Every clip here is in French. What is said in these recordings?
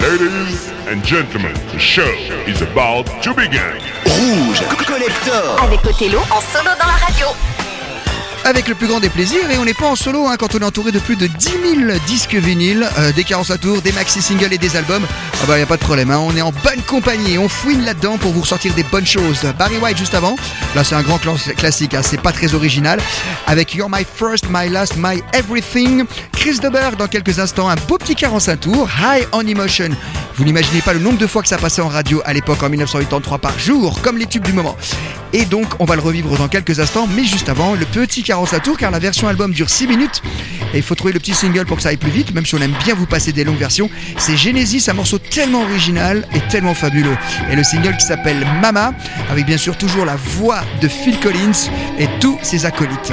Ladies and gentlemen, the show is about to begin. Rouge Collector Avec Othello en solo dans la radio. Avec le plus grand des plaisirs et on n'est pas en solo hein, quand on est entouré de plus de 10 000 disques vinyles, euh, des carences à tour, des maxi singles et des albums. Ah bah y a pas de problème, hein, on est en bonne compagnie, on fouine là-dedans pour vous ressortir des bonnes choses. Barry White juste avant, là c'est un grand cla- classique, hein, c'est pas très original, avec You're My First, My Last, My Everything. Chris Deberg dans quelques instants, un beau petit 45 tours, High on Emotion. Vous n'imaginez pas le nombre de fois que ça passait en radio à l'époque en 1983 par jour, comme les tubes du moment. Et donc, on va le revivre dans quelques instants, mais juste avant, le petit 45 tours, car la version album dure 6 minutes. Et il faut trouver le petit single pour que ça aille plus vite, même si on aime bien vous passer des longues versions. C'est Genesis, un morceau tellement original et tellement fabuleux. Et le single qui s'appelle Mama, avec bien sûr toujours la voix de Phil Collins et tous ses acolytes.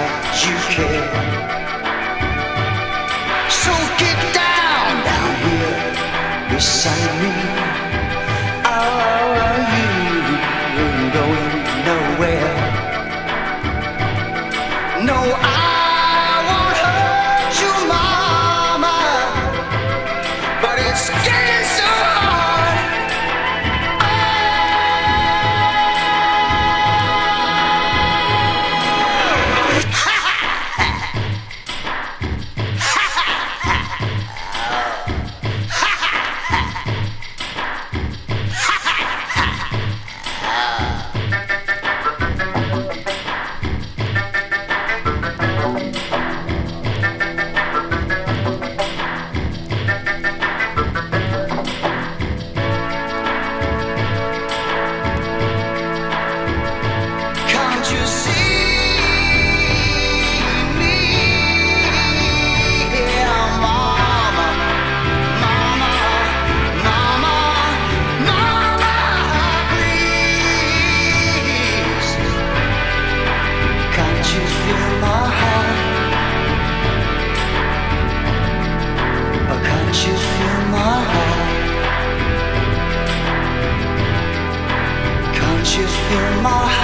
Can't you feel my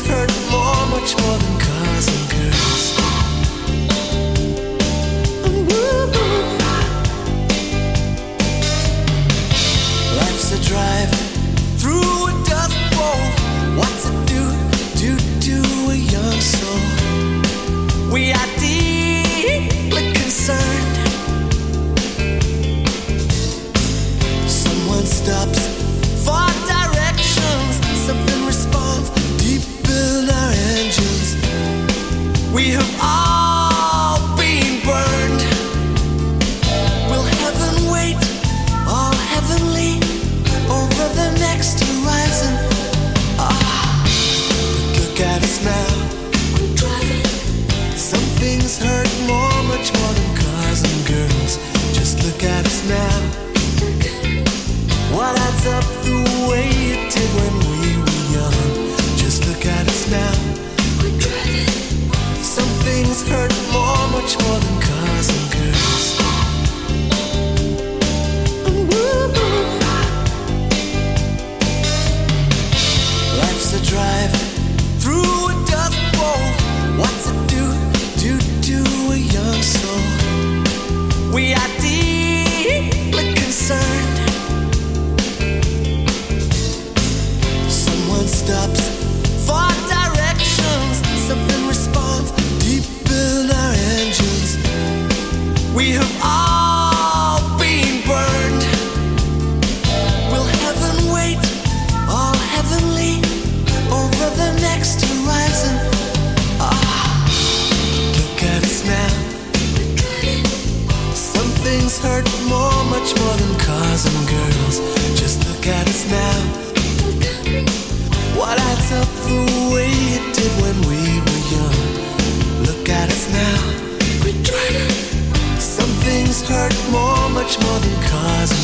hurt more, much more than. Things hurt more, much more than cars and girls. Just look at us now. What adds up the way it did when we were young? Look at us now. Some things hurt more, much more than cars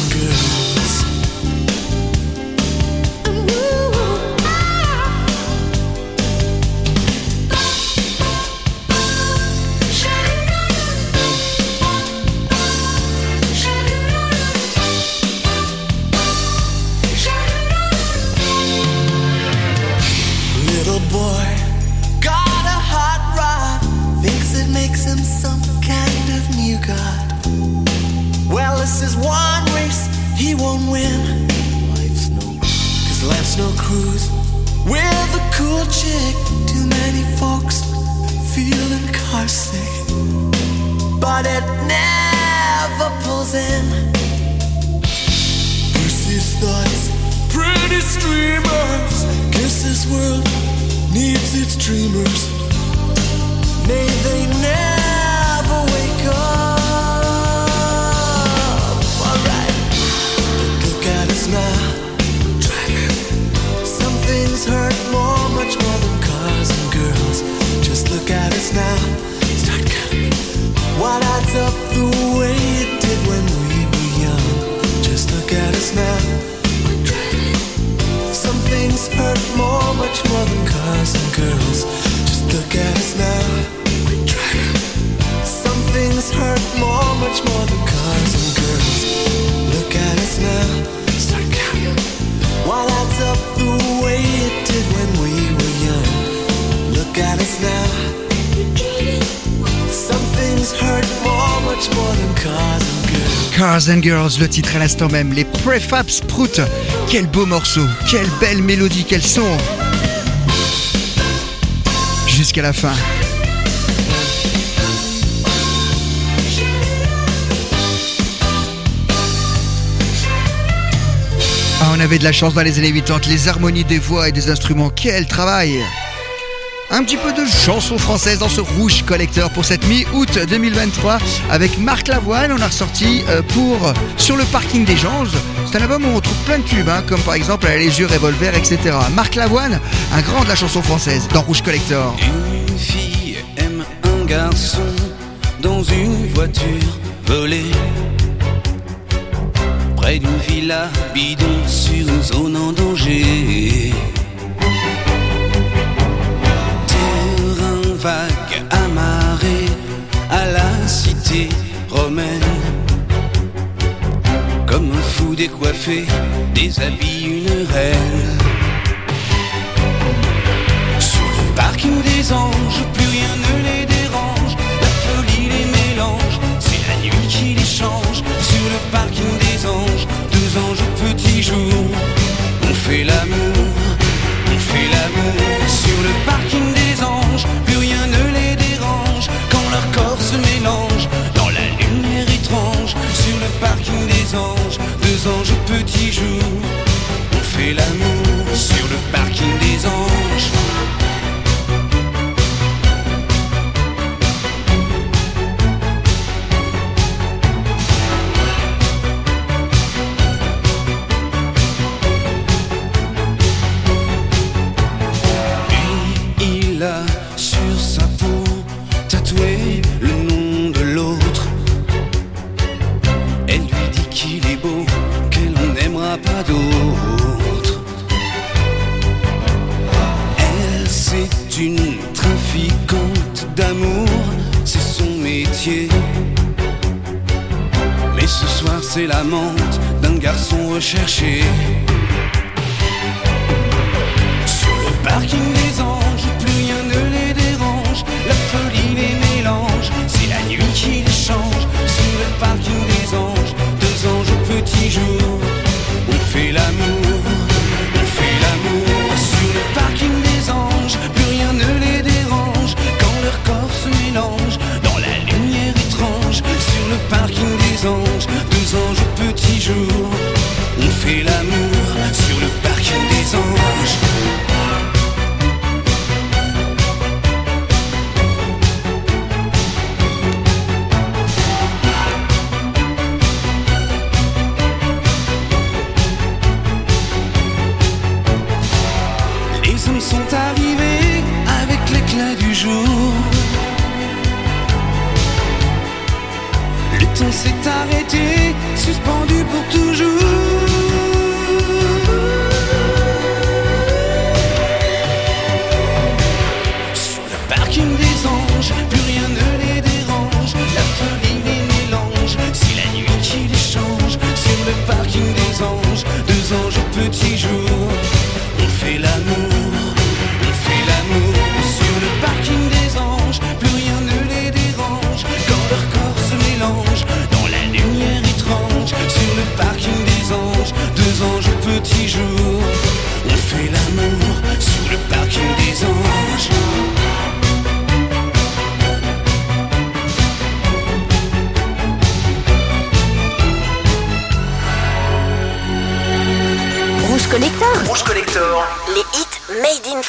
Cars and Girls, le titre à l'instant même, les Prefab Sprout. Quel beau morceau, quelle belle mélodie, quel son. Jusqu'à la fin. Ah, on avait de la chance dans les années 80, les harmonies des voix et des instruments, quel travail un petit peu de chansons françaises dans ce Rouge Collector pour cette mi-août 2023 avec Marc Lavoine. On a ressorti euh, pour Sur le parking des Ganges. C'est un album où on trouve plein de tubes, hein, comme par exemple Les yeux revolver, etc. Marc Lavoine, un grand de la chanson française dans Rouge Collector. Une fille aime un garçon dans une voiture volée. Près d'une villa bidon sur une zone en danger. Romaine. Comme un fou décoiffé, déshabille une reine. Sur le parking des anges, plus rien ne les dérange. La folie les mélange, c'est la nuit qui les change. Sur le parking des anges, deux anges au petit jour. On fait l'amour, on fait l'amour. Sur le parking des anges, anges, deux anges au petit jour. On fait l'amour sur le parking des anges.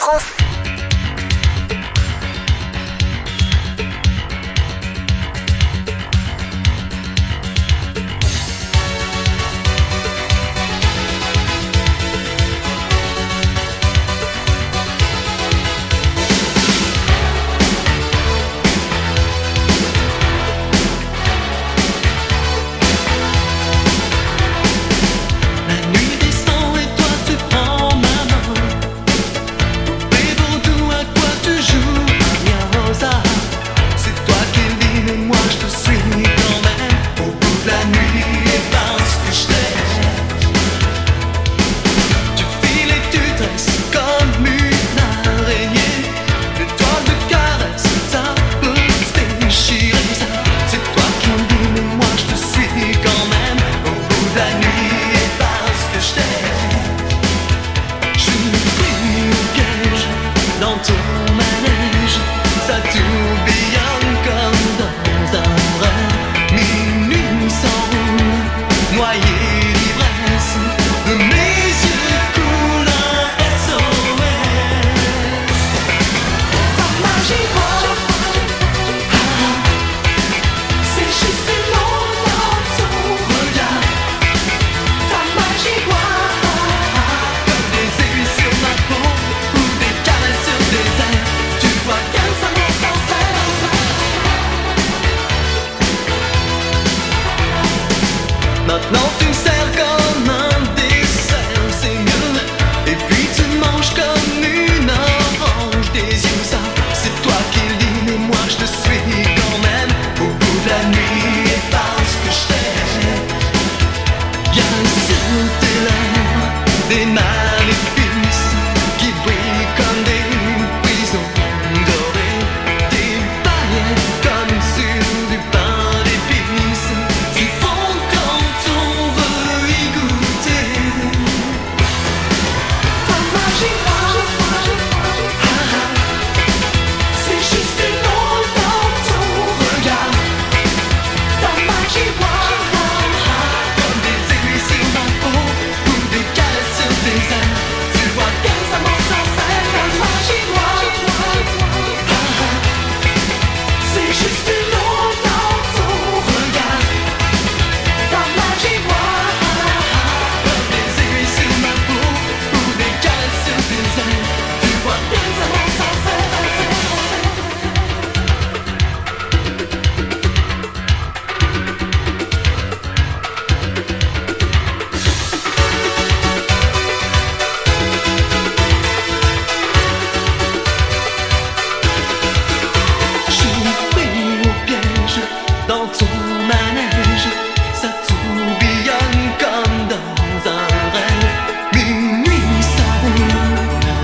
コース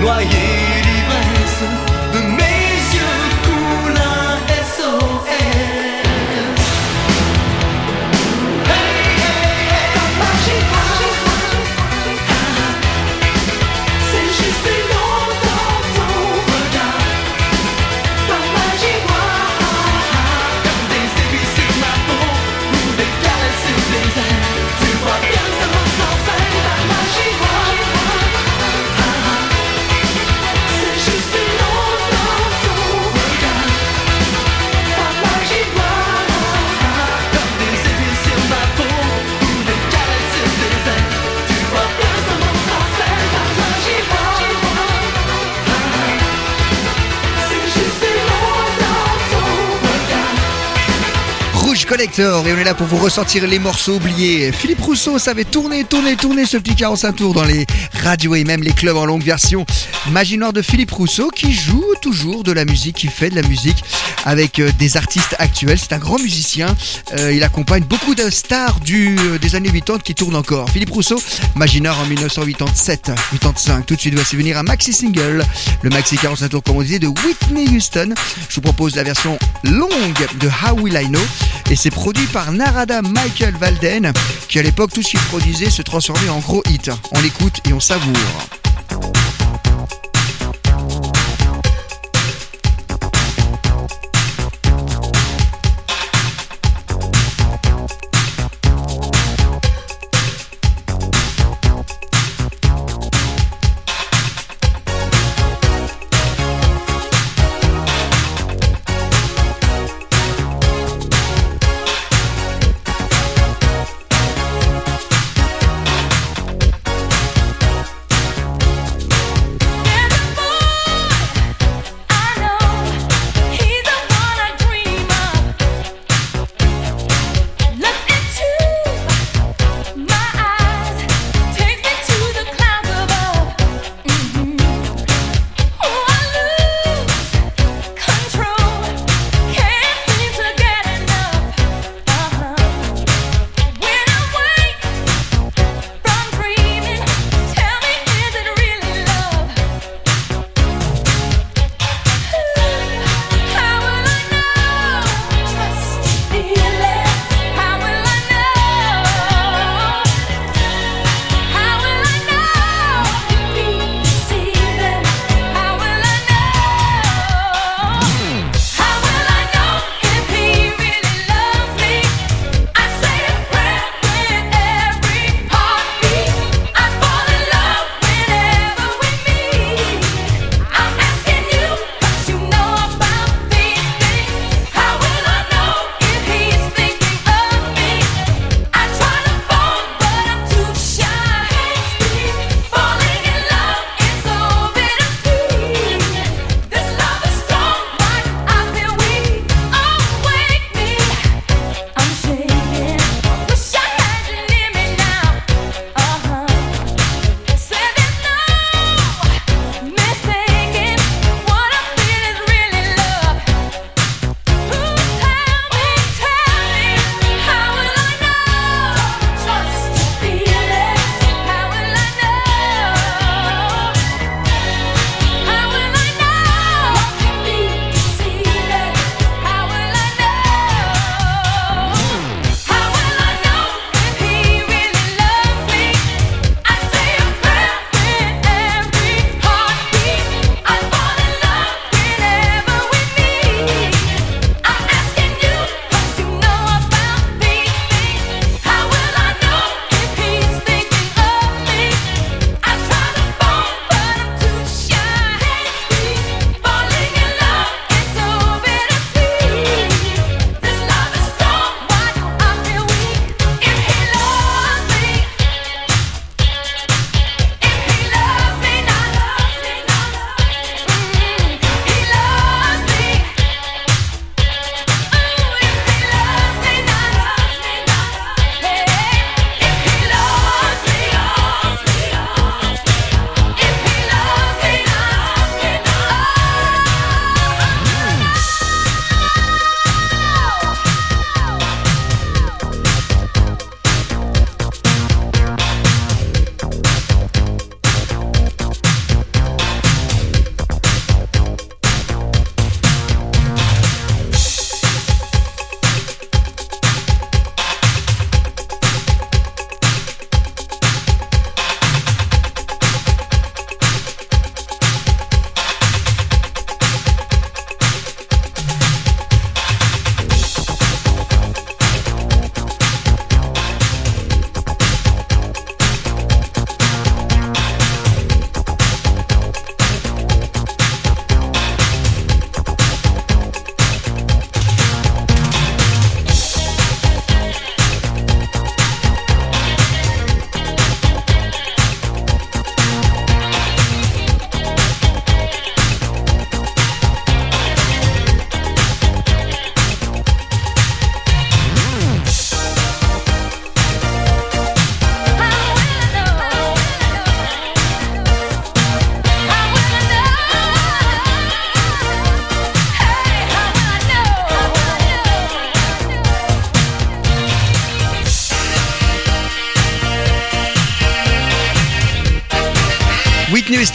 no. Collector et on est là pour vous ressortir les morceaux oubliés. Philippe Rousseau savait tourner, tourner, tourner ce petit 45 tours dans les radios et même les clubs en longue version. Magie Noire de Philippe Rousseau qui joue toujours de la musique, qui fait de la musique avec euh, des artistes actuels. C'est un grand musicien. Euh, il accompagne beaucoup de stars euh, des années 80 qui tournent encore. Philippe Rousseau, Magie Noire en 1987-85. Tout de suite, voici venir un maxi single. Le maxi 45 tours, comme on disait, de Whitney Houston. Je vous propose la version longue de How Will I Know et c'est produit par Narada Michael Valden qui à l'époque tout ce qu'il produisait se transformait en gros hit. On l'écoute et on savoure.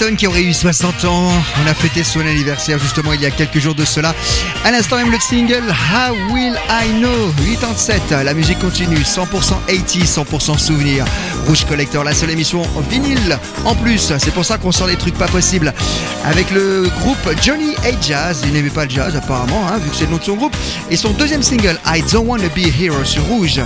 Qui aurait eu 60 ans. On a fêté son anniversaire justement il y a quelques jours de cela. À l'instant même le single How Will I Know? 87. La musique continue 100% 80, 100% souvenir. Rouge Collector, la seule émission vinyle en plus. C'est pour ça qu'on sort des trucs pas possibles. Avec le groupe Johnny A Jazz. Il n'aimait pas le jazz apparemment, hein, vu que c'est le nom de son groupe. Et son deuxième single I Don't Wanna Be a Hero sur Rouge.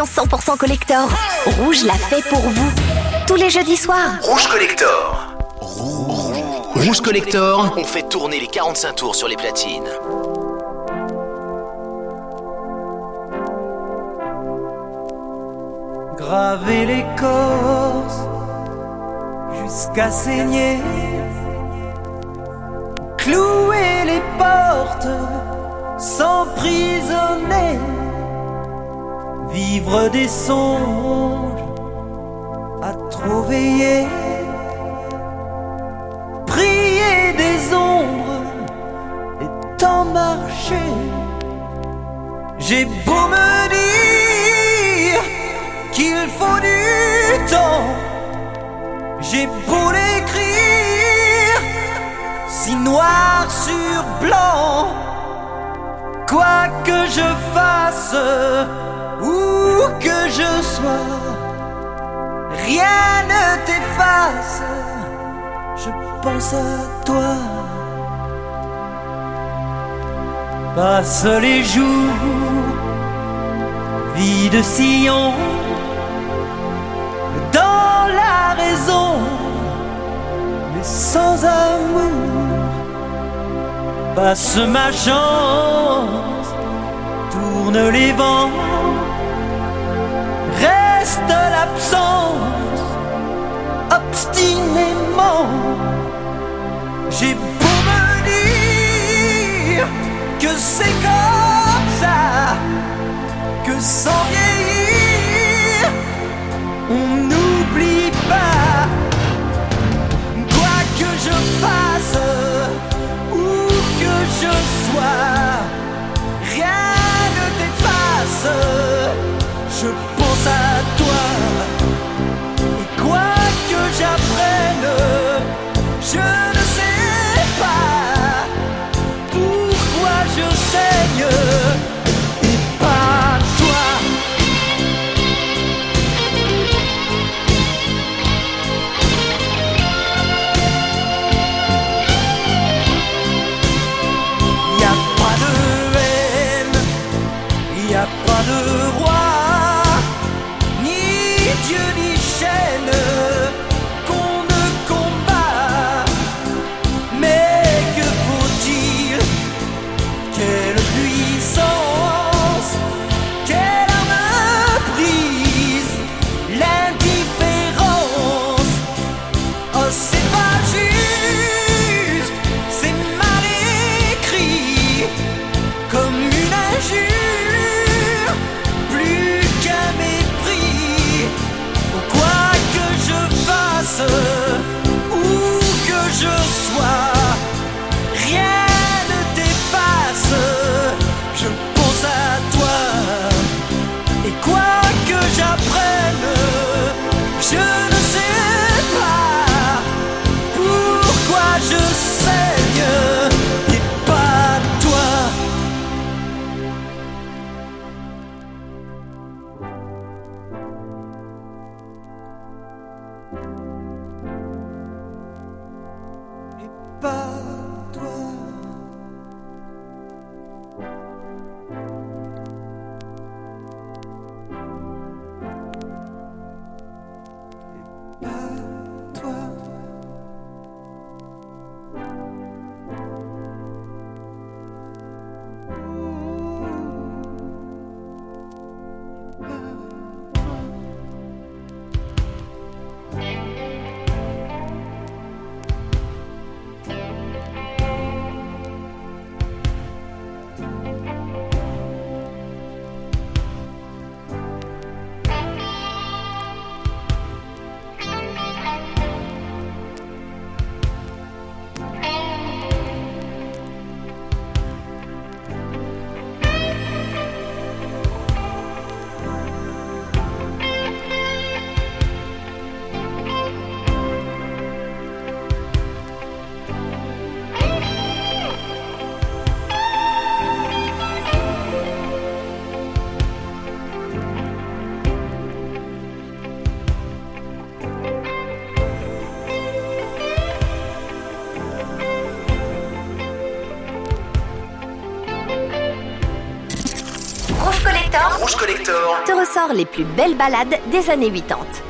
Manquait une émission 100% collector. Rouge l'a fait pour vous. Tous les jeudis soirs. Rouge Collector. Rouge Collector, on fait tourner les 45 tours sur les platines. graver l'écorce jusqu'à saigner, clouer les portes, s'emprisonner, vivre des songes à trop veiller, prier des ombres et tant marcher. J'ai beau me dire qu'il faut du temps, j'ai beau l'écrire si noir sur blanc, quoi que je fasse, où que je sois, rien ne t'efface, je pense à toi. Passe les jours, vie de sillon, dans la raison, mais sans amour. Passe ma chance, tourne les vents, reste l'absence, obstinément. J'ai beau me dire que c'est comme ça, que sans vieillir, Te ressort les plus belles balades des années 80.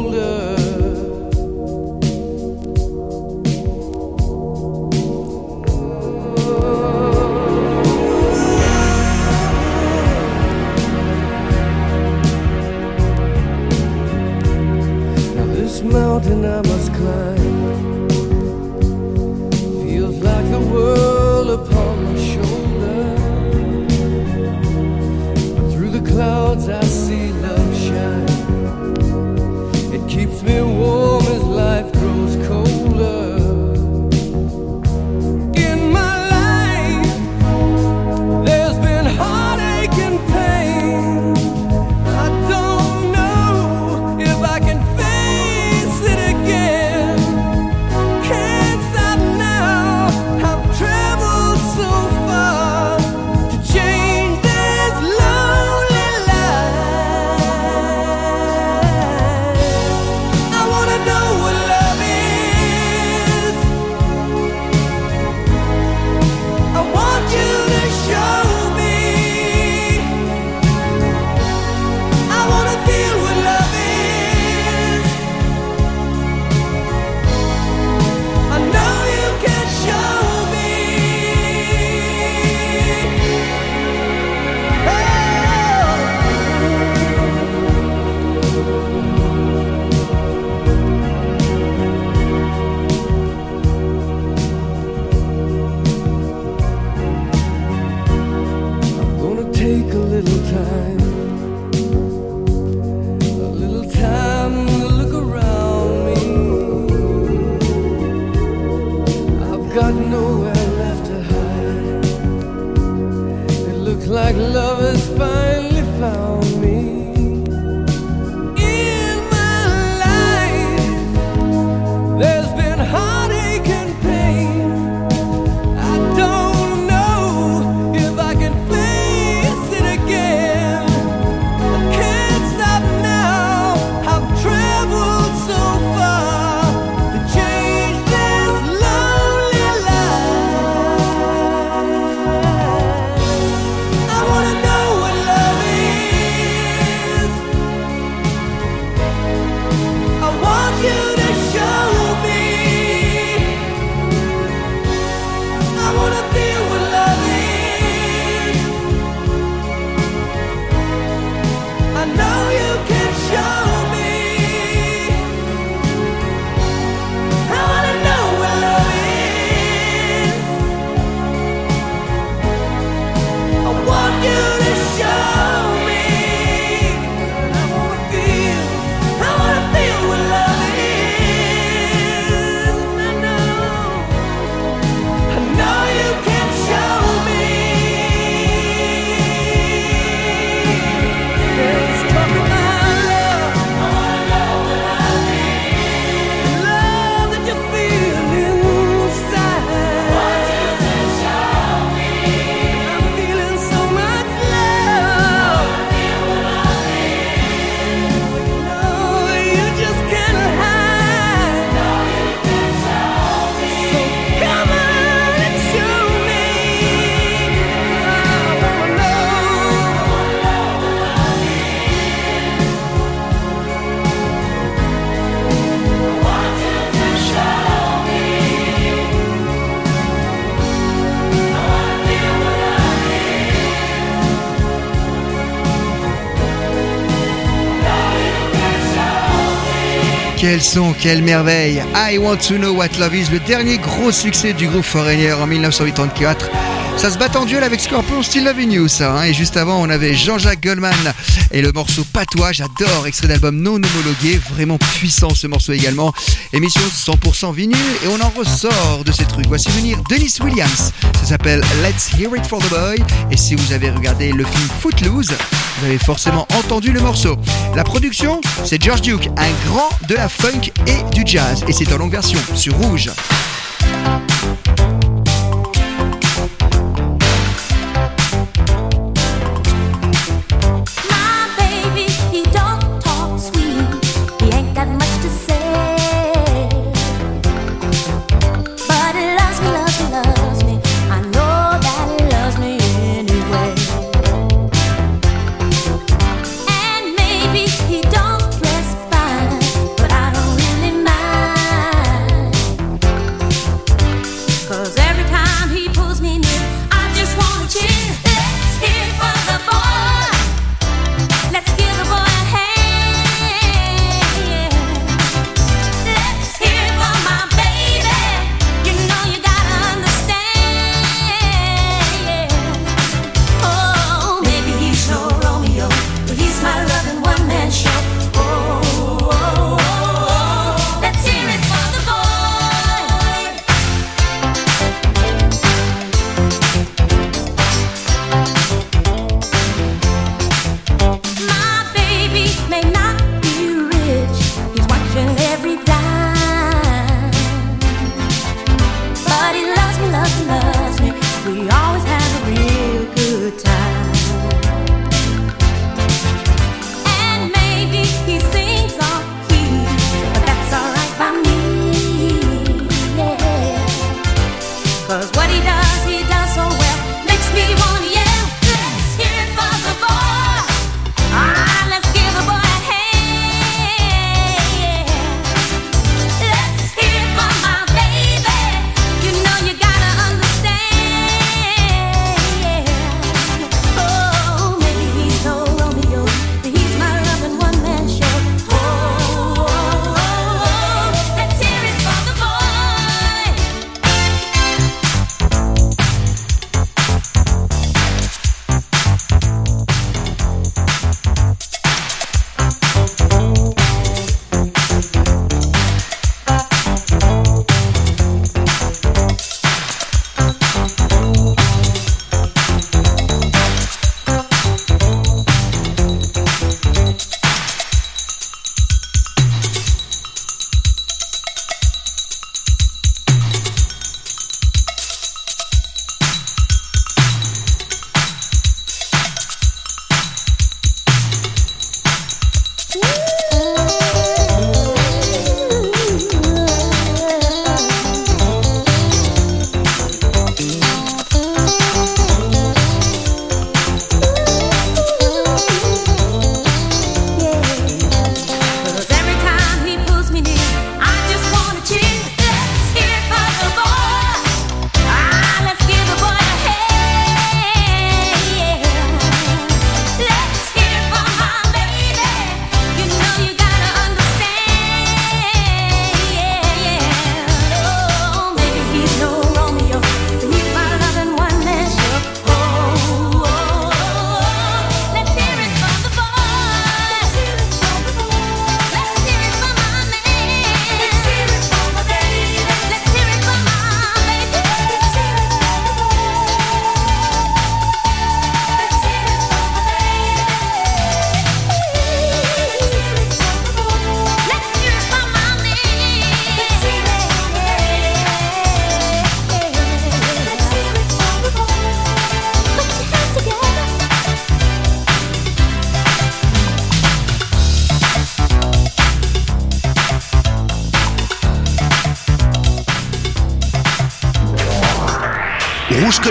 namaskar. Quel son, quelle merveille I Want to Know What Love Is, le dernier gros succès du groupe Foreigner en 1984. Ça se bat en duel avec Scorpion, Still Loving You, ça. hein. Et juste avant, on avait Jean-Jacques Goldman et le morceau Patois. J'adore, extrait d'album non homologué. Vraiment puissant ce morceau également. Émission 100% vinyle et on en ressort de ces trucs. Voici venir Dennis Williams. Ça s'appelle Let's Hear It for the Boy. Et si vous avez regardé le film Footloose, vous avez forcément entendu le morceau. La production, c'est George Duke, un grand de la funk et du jazz. Et c'est en longue version sur Rouge.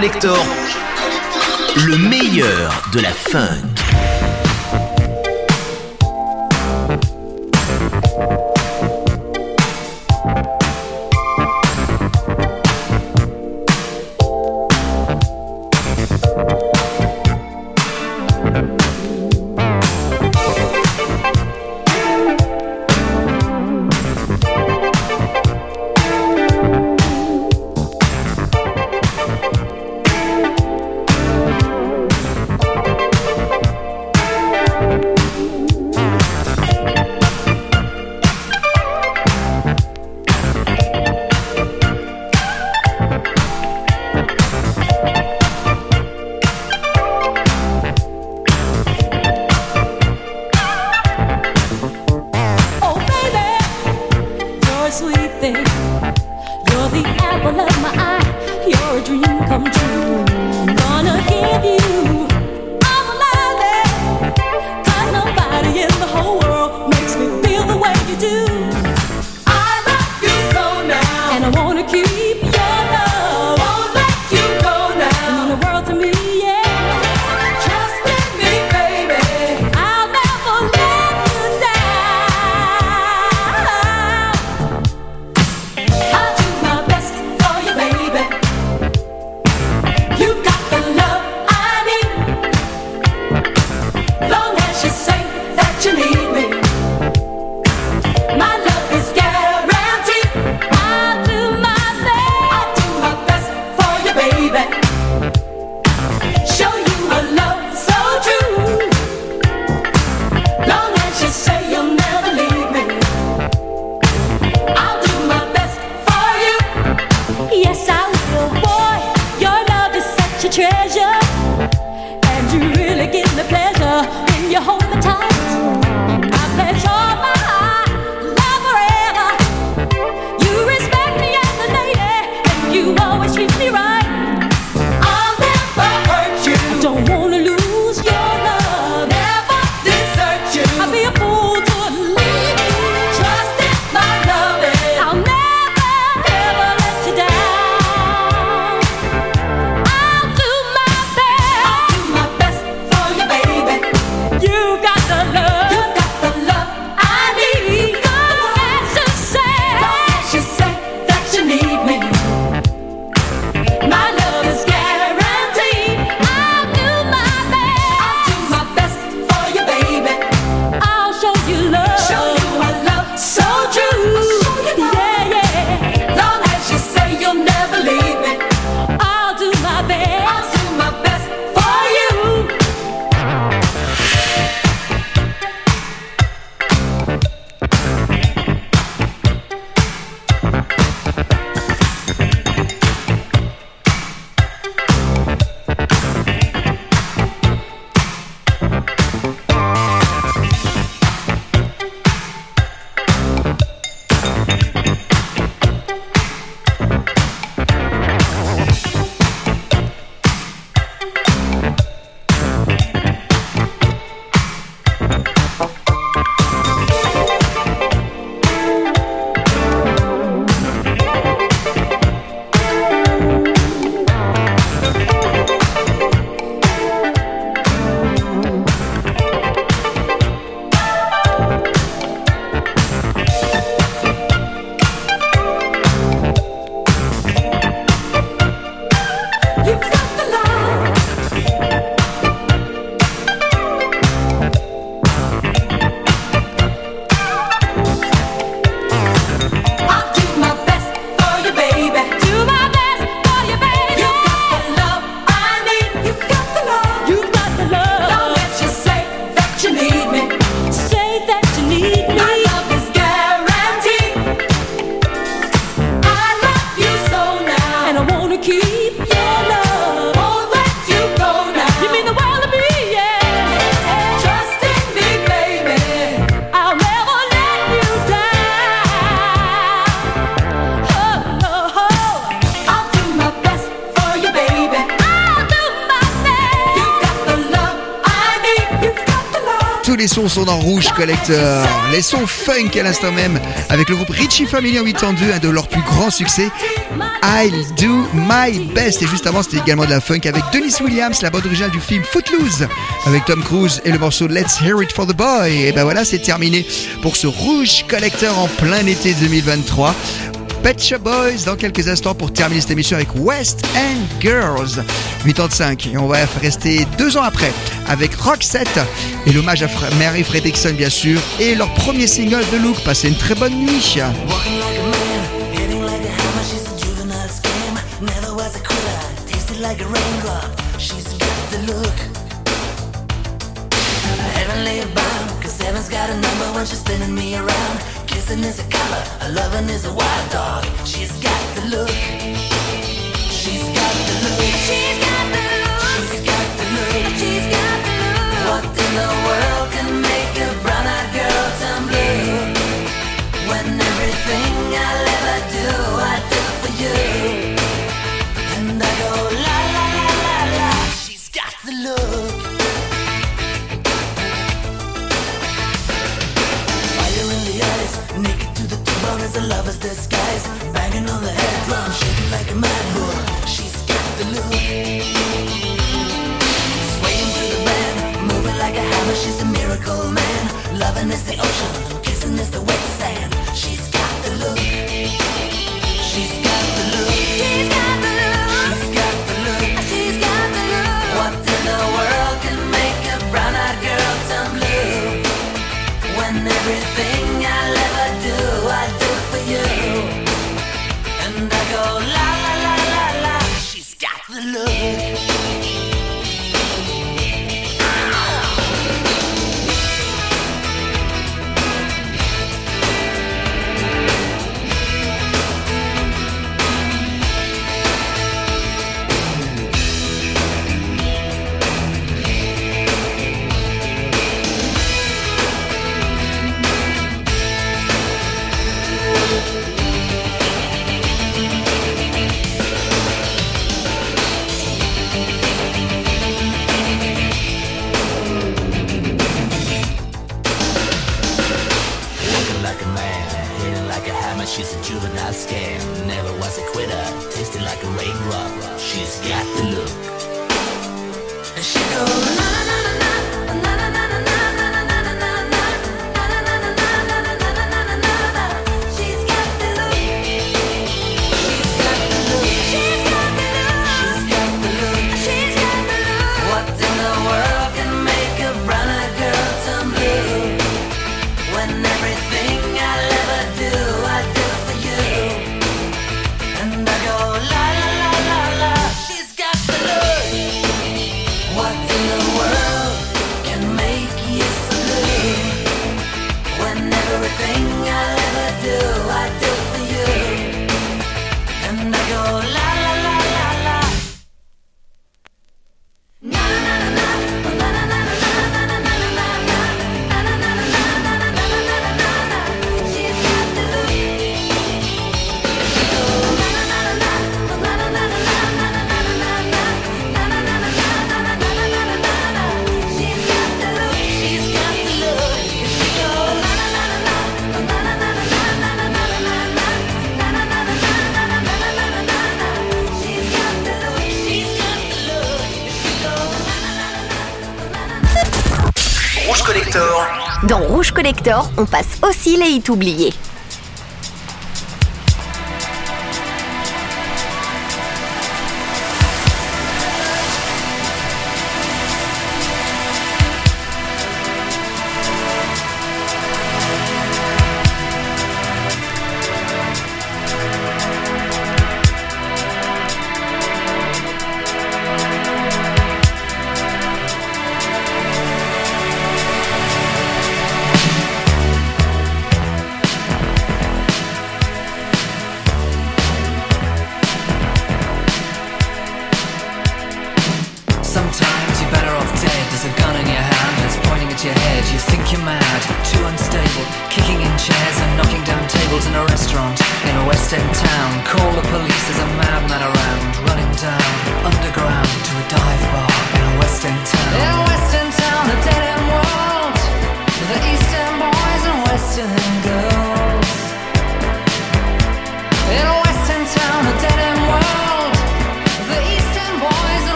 Collector, dans Rouge Collector. Les sons funk à l'instant même avec le groupe Richie Family en 802, un de leurs plus grands succès. I'll do my best. Et juste avant, c'était également de la funk avec Dennis Williams, la bande originale du film Footloose avec Tom Cruise et le morceau Let's Hear It for the Boy. Et ben voilà, c'est terminé pour ce Rouge Collector en plein été 2023. Pet Shop Boys dans quelques instants pour terminer cette émission avec West End Girls 85 et on va rester deux ans après avec Rock Roxette et l'hommage à Mary Fredrickson bien sûr et leur premier single de Look. Passez une très bonne nuit. Kissing is a color, a loving is a wild dog. She's got the look. She's got the look. She's got on passe aussi les hits oubliés.